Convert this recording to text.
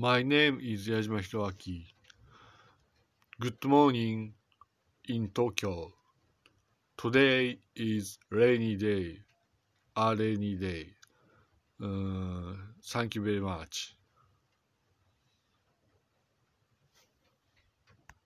My name is 矢島弘明 Good morning in Tokyo Today is rainy day a rainy day、uh, Thank you very much